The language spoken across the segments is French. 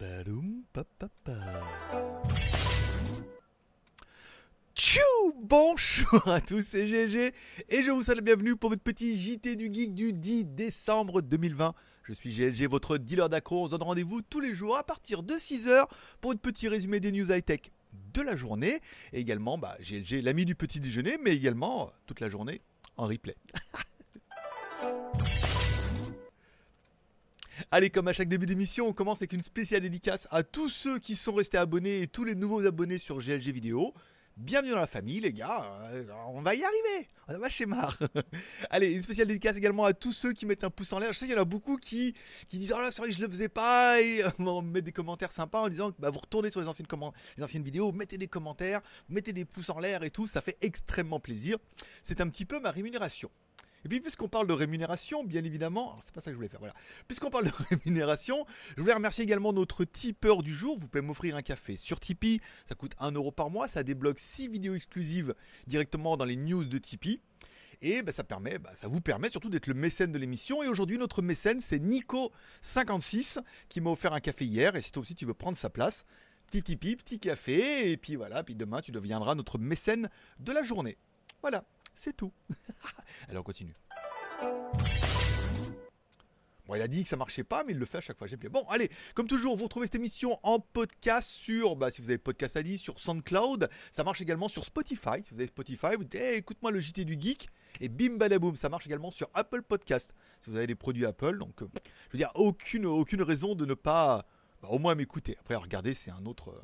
Badoum, pa, pa, pa. Tchou Bonjour à tous, c'est GG et je vous souhaite la bienvenue pour votre petit JT du Geek du 10 décembre 2020. Je suis GLG, votre dealer d'accro. On se donne rendez-vous tous les jours à partir de 6h pour votre petit résumé des news high-tech de la journée. Et également, GLG, l'ami du petit déjeuner, mais également toute la journée en replay. Allez, comme à chaque début d'émission, on commence avec une spéciale dédicace à tous ceux qui sont restés abonnés et tous les nouveaux abonnés sur GLG Vidéo. Bienvenue dans la famille, les gars. Euh, On va y arriver. On va chez marre. Allez, une spéciale dédicace également à tous ceux qui mettent un pouce en l'air. Je sais qu'il y en a beaucoup qui, disent Oh là, c'est vrai, je le faisais pas. Et on met des commentaires sympas en disant bah, Vous retournez sur les anciennes, les anciennes vidéos, mettez des commentaires, mettez des pouces en l'air et tout. Ça fait extrêmement plaisir. C'est un petit peu ma rémunération. Et puis, puisqu'on parle de rémunération, bien évidemment, c'est pas ça que je voulais faire, voilà. Puisqu'on parle de rémunération, je voulais remercier également notre tipeur du jour. Vous pouvez m'offrir un café sur Tipeee, ça coûte 1 euro par mois, ça débloque 6 vidéos exclusives directement dans les news de Tipeee. Et bah, ça, bah, ça vous permet surtout d'être le mécène de l'émission. Et aujourd'hui, notre mécène, c'est Nico56 qui m'a offert un café hier. Et si toi aussi tu veux prendre sa place, petit Tipeee, petit café. Et puis voilà, puis demain, tu deviendras notre mécène de la journée. Voilà, c'est tout. Allez, on continue. Bon, il a dit que ça marchait pas, mais il le fait à chaque fois. J'aime bien. Bon, allez, comme toujours, vous retrouvez cette émission en podcast sur, bah, si vous avez podcast dire, sur SoundCloud. Ça marche également sur Spotify. Si vous avez Spotify, vous dites, hey, écoute-moi le JT du Geek. Et bim badaboum, ça marche également sur Apple Podcast. Si vous avez des produits Apple, donc, euh, je veux dire, aucune, aucune raison de ne pas, bah, au moins m'écouter. Après, regarder, c'est un autre. euh,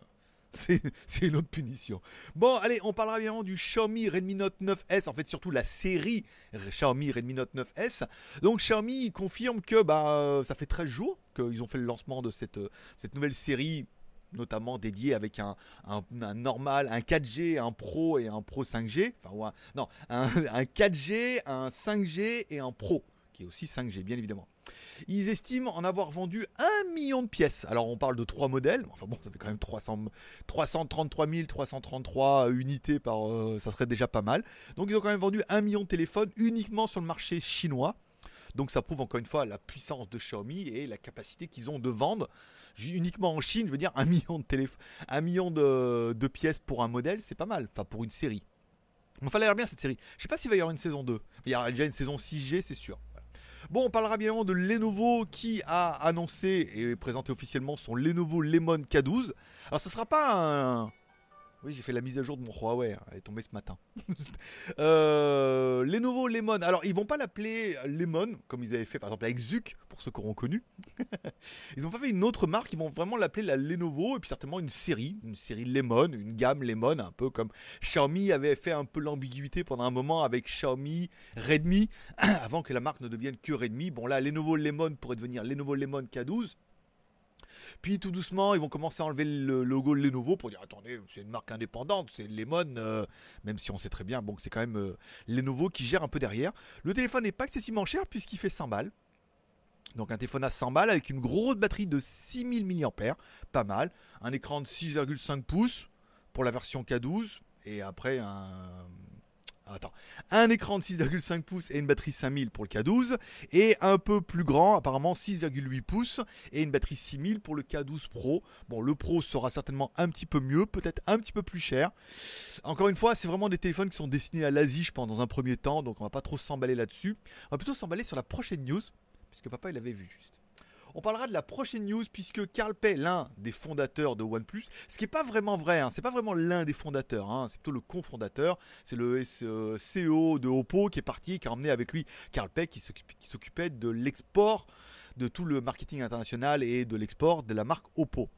c'est une autre punition. Bon, allez, on parlera bien du Xiaomi Redmi Note 9S, en fait surtout la série Xiaomi Redmi Note 9S. Donc Xiaomi confirme que bah, ça fait 13 jours qu'ils ont fait le lancement de cette, cette nouvelle série notamment dédiée avec un, un- normal, un 4G, un Pro et un Pro 5G. Enfin, ou un- non, un, un 4G, un 5G et un Pro, qui est aussi 5G bien évidemment. Ils estiment en avoir vendu un million de pièces. Alors on parle de trois modèles. Enfin bon, ça fait quand même 300, 333 333 unités par... euh, ça serait déjà pas mal. Donc ils ont quand même vendu un million de téléphones uniquement sur le marché chinois. Donc ça prouve encore une fois la puissance de Xiaomi et la capacité qu'ils ont de vendre uniquement en Chine. Je veux dire un million de million de pièces pour un modèle, c'est pas mal. Enfin pour une série. Enfin, elle a l'air bien cette série. Je sais pas s'il va y avoir une saison 2. Il y aura déjà une saison 6G, c'est sûr. Bon, on parlera bien de Lenovo qui a annoncé et présenté officiellement son Lenovo Lemon K12. Alors, ce sera pas un. Oui, j'ai fait la mise à jour de mon Huawei, hein, elle est tombée ce matin. euh, Lenovo Lemon. Alors, ils vont pas l'appeler Lemon comme ils avaient fait par exemple avec Zuc pour ceux qui auront connu. ils n'ont pas fait une autre marque, ils vont vraiment l'appeler la Lenovo et puis certainement une série, une série Lemon, une gamme Lemon, un peu comme Xiaomi avait fait un peu l'ambiguïté pendant un moment avec Xiaomi Redmi avant que la marque ne devienne que Redmi. Bon là, Lenovo Lemon pourrait devenir Lenovo Lemon K12. Puis tout doucement, ils vont commencer à enlever le logo Lenovo pour dire attendez, c'est une marque indépendante, c'est Lemon, euh, même si on sait très bien bon, que c'est quand même euh, Lenovo qui gère un peu derrière. Le téléphone n'est pas excessivement cher puisqu'il fait 100 balles. Donc un téléphone à 100 balles avec une grosse batterie de 6000 mAh, pas mal. Un écran de 6,5 pouces pour la version K12 et après un Attends, un écran de 6,5 pouces et une batterie 5000 pour le K12 et un peu plus grand, apparemment 6,8 pouces et une batterie 6000 pour le K12 Pro. Bon, le Pro sera certainement un petit peu mieux, peut-être un petit peu plus cher. Encore une fois, c'est vraiment des téléphones qui sont destinés à l'Asie, je pense, dans un premier temps, donc on va pas trop s'emballer là-dessus. On va plutôt s'emballer sur la prochaine news, puisque papa il avait vu juste. On parlera de la prochaine news puisque Carl Pei, l'un des fondateurs de OnePlus, ce qui n'est pas vraiment vrai, hein, c'est pas vraiment l'un des fondateurs, hein, c'est plutôt le cofondateur, c'est le euh, CEO de Oppo qui est parti, qui a emmené avec lui Carl Pei qui s'occupait de l'export, de tout le marketing international et de l'export de la marque Oppo.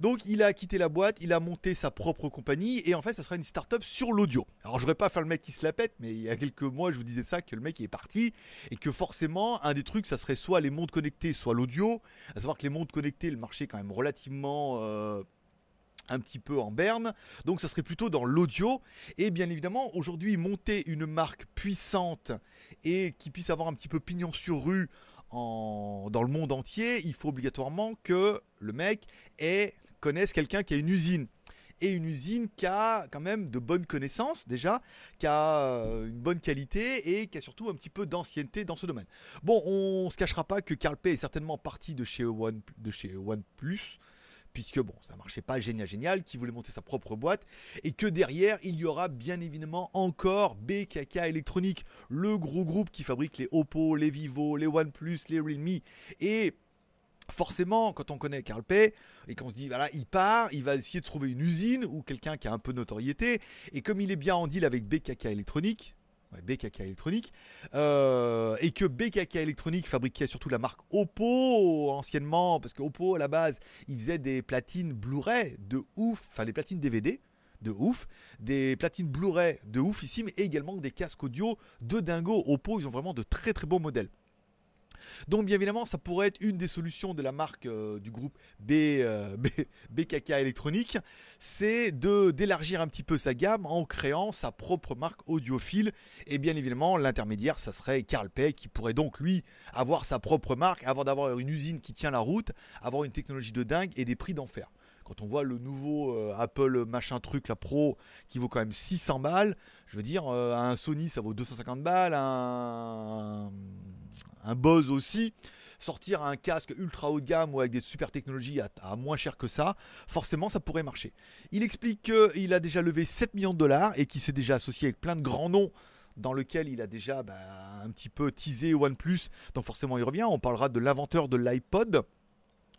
Donc il a quitté la boîte, il a monté sa propre compagnie et en fait ça sera une start-up sur l'audio. Alors je vais pas faire le mec qui se la pète, mais il y a quelques mois je vous disais ça que le mec est parti et que forcément un des trucs ça serait soit les montres connectées, soit l'audio. À savoir que les montres connectées, le marché est quand même relativement euh, un petit peu en berne, donc ça serait plutôt dans l'audio. Et bien évidemment aujourd'hui monter une marque puissante et qui puisse avoir un petit peu pignon sur rue dans le monde entier, il faut obligatoirement que le mec ait, connaisse quelqu'un qui a une usine. Et une usine qui a quand même de bonnes connaissances déjà, qui a euh, une bonne qualité et qui a surtout un petit peu d'ancienneté dans ce domaine. Bon, on se cachera pas que Carl Pei est certainement parti de chez, One, de chez OnePlus puisque bon, ça marchait pas génial génial, qui voulait monter sa propre boîte, et que derrière, il y aura bien évidemment encore BKK Electronics, le gros groupe qui fabrique les Oppo, les Vivo, les OnePlus, les Realme, et forcément, quand on connaît Carl Pay et qu'on se dit, voilà, il part, il va essayer de trouver une usine ou quelqu'un qui a un peu de notoriété. Et comme il est bien en deal avec BKK Electronics, BKK euh, et que BKK Electronics fabriquait surtout la marque Oppo anciennement, parce que Oppo à la base, il faisait des platines Blu-ray de ouf, enfin des platines DVD de ouf, des platines Blu-ray de ouf ici, mais également des casques audio de dingo. Oppo, ils ont vraiment de très très beaux modèles. Donc bien évidemment, ça pourrait être une des solutions de la marque euh, du groupe B, euh, BKK électronique, c'est de d'élargir un petit peu sa gamme en créant sa propre marque audiophile. Et bien évidemment, l'intermédiaire, ça serait Carl Pay qui pourrait donc lui avoir sa propre marque, avant d'avoir une usine qui tient la route, avoir une technologie de dingue et des prix d'enfer. Quand on voit le nouveau euh, Apple machin truc, la Pro, qui vaut quand même 600 balles, je veux dire, un Sony ça vaut 250 balles, un un buzz aussi, sortir un casque ultra haut de gamme ou avec des super technologies à, moins cher que ça, forcément ça pourrait marcher. Il explique qu'il a déjà levé 7 millions de dollars et qu'il s'est déjà associé avec plein de grands noms dans lequel il a déjà bah, un petit peu teasé OnePlus, donc forcément il revient. On parlera de l'inventeur de l'iPod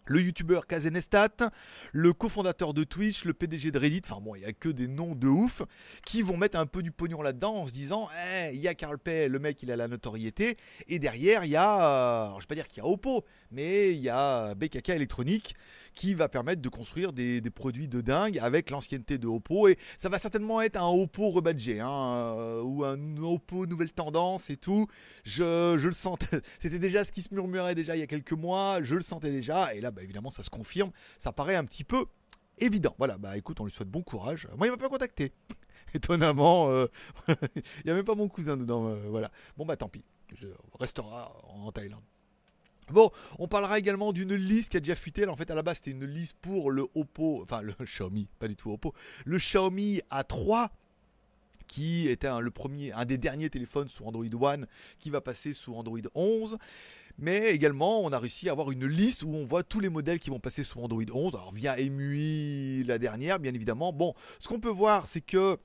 le youtubeur Kazenestat, le cofondateur de Twitch, le PDG de Reddit, enfin bon, il n'y a que des noms de ouf qui vont mettre un peu du pognon là-dedans en se disant, eh, il y a Carl Pay, le mec il a la notoriété, et derrière il y a, euh, je ne vais pas dire qu'il y a Oppo, mais il y a BKK électronique qui va permettre de construire des, produits de dingue avec l'ancienneté de Oppo. Et ça va certainement être un Oppo rebadgé, hein, euh, ou un Oppo nouvelle tendance et tout. Je, le sentais, c'était déjà ce qui se murmurait déjà il y a quelques mois, je le sentais déjà, et là bah, évidemment ça se confirme, ça paraît un petit peu évident. Voilà, bah écoute, on lui souhaite bon courage. Moi, il m'a pas contacté. Étonnamment, euh, il n'y a même pas mon cousin dedans. Euh, voilà. Bon, bah tant pis. Je restera en Thaïlande. Bon, on parlera également d'une liste qui a déjà fuité. en fait, à la base, c'était une liste pour le Oppo, enfin le Xiaomi, pas du tout Oppo, le Xiaomi A3 qui était un, des derniers téléphones sous Android One qui va passer sous Android 11. Mais également, on a réussi à avoir une liste où on voit tous les modèles qui vont passer sous Android 11. Alors via EMUI la dernière, bien évidemment. Bon, ce qu'on peut voir, c'est que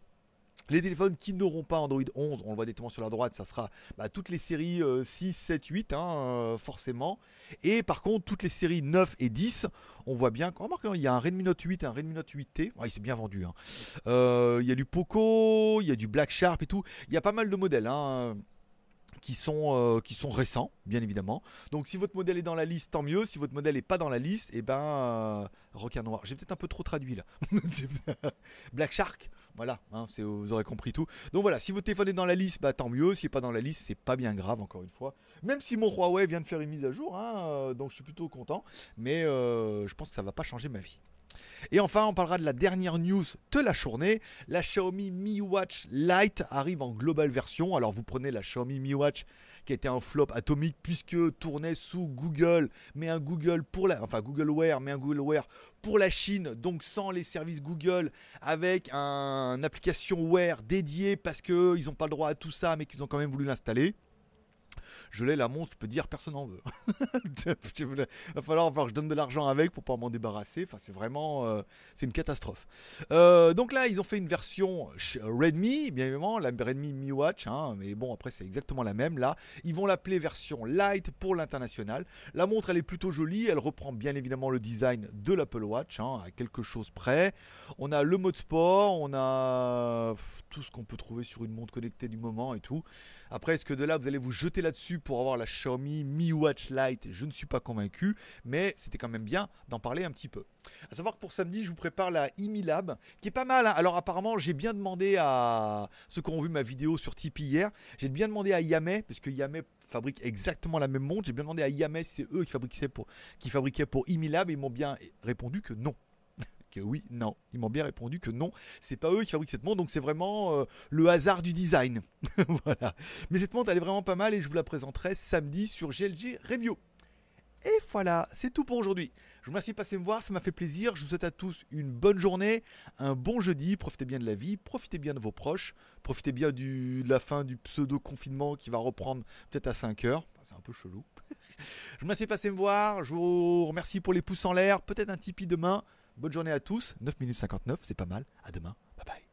les téléphones qui n'auront pas Android 11, on le voit directement sur la droite, ça sera bah, toutes les séries 6, 7, 8, forcément. Et par contre, toutes les séries 9 et 10, on voit bien. Remarque, il y a un Redmi Note 8 et un Redmi Note 8T. il s'est bien vendu. Hein. Euh, il y a du Poco, il y a du Black Sharp et tout. Il y a pas mal de modèles. Hein qui sont, euh, qui sont récents, bien évidemment. Donc si votre modèle est dans la liste, tant mieux. Si votre modèle n'est pas dans la liste, et eh ben euh, noir. J'ai peut-être un peu trop traduit là. Black Shark, voilà, hein, vous aurez compris tout. Donc voilà, si votre téléphone est dans la liste, bah tant mieux. Si n'est pas dans la liste, c'est pas bien grave, encore une fois. Même si mon Huawei vient de faire une mise à jour, hein, euh, donc je suis plutôt content. Mais je pense que ça va pas changer ma vie. Et enfin, on parlera de la dernière news de la journée. La Xiaomi Mi Watch Lite arrive en global version. Alors vous prenez la Xiaomi Mi Watch qui était un flop atomique puisque tournait sous Google, mais un Google pour la, enfin Google Wear, mais un Google Wear pour la Chine, donc sans les services Google, avec un, une application Wear dédiée parce qu'ils n'ont pas le droit à tout ça, mais qu'ils ont quand même voulu l'installer je l'ai la montre, je peux dire personne n'en veut. Il va falloir, que je donne de l'argent avec pour pas m'en débarrasser. C'est vraiment, euh, une catastrophe. Euh, donc là, ils ont fait une version Redmi, bien évidemment, la Redmi Mi Watch, hein, mais bon, après c'est exactement la même. Là, ils vont l'appeler version Light pour l'international. La montre, elle est plutôt jolie. Elle reprend bien évidemment le design de l'Apple Watch, hein, à quelque chose près. On a le mode sport, on a tout ce qu'on peut trouver sur une montre connectée du moment et tout. Après, est-ce que de là, vous allez vous jeter là-dessus pour avoir la Xiaomi Mi Watch Lite? Je ne suis pas convaincu, mais c'était quand même bien d'en parler un petit peu. À savoir que pour samedi, je vous prépare la IMI Lab, qui est pas mal. Hein. Alors apparemment, j'ai bien demandé à ceux qui ont vu ma vidéo sur Tipeee hier, j'ai bien demandé à Yamé, parce que fabrique exactement la même montre. J'ai bien demandé à Yamé, c'est eux qui fabriquaient pour, qui fabriquaient pour Lab, et ils m'ont bien répondu que non oui, non. Ils m'ont bien répondu que non, c'est pas eux qui fabriquent cette montre, donc c'est vraiment euh, le hasard du design. voilà. Mais cette montre, elle est vraiment pas mal et je vous la présenterai samedi sur GLG Review. Et voilà, c'est tout pour aujourd'hui. Je vous remercie de passer me voir, ça m'a fait plaisir. Je vous souhaite à tous une bonne journée, un bon jeudi. Profitez bien de la vie, profitez bien de vos proches, profitez bien du, de la fin du pseudo-confinement qui va reprendre peut-être à 5 heures. c'est un peu chelou. je vous remercie de passer me voir. Je vous remercie pour les pouces en l'air. Peut-être un Tipeee demain. Bonne journée à tous. 9 minutes 59, c'est pas mal. À demain. Bye bye.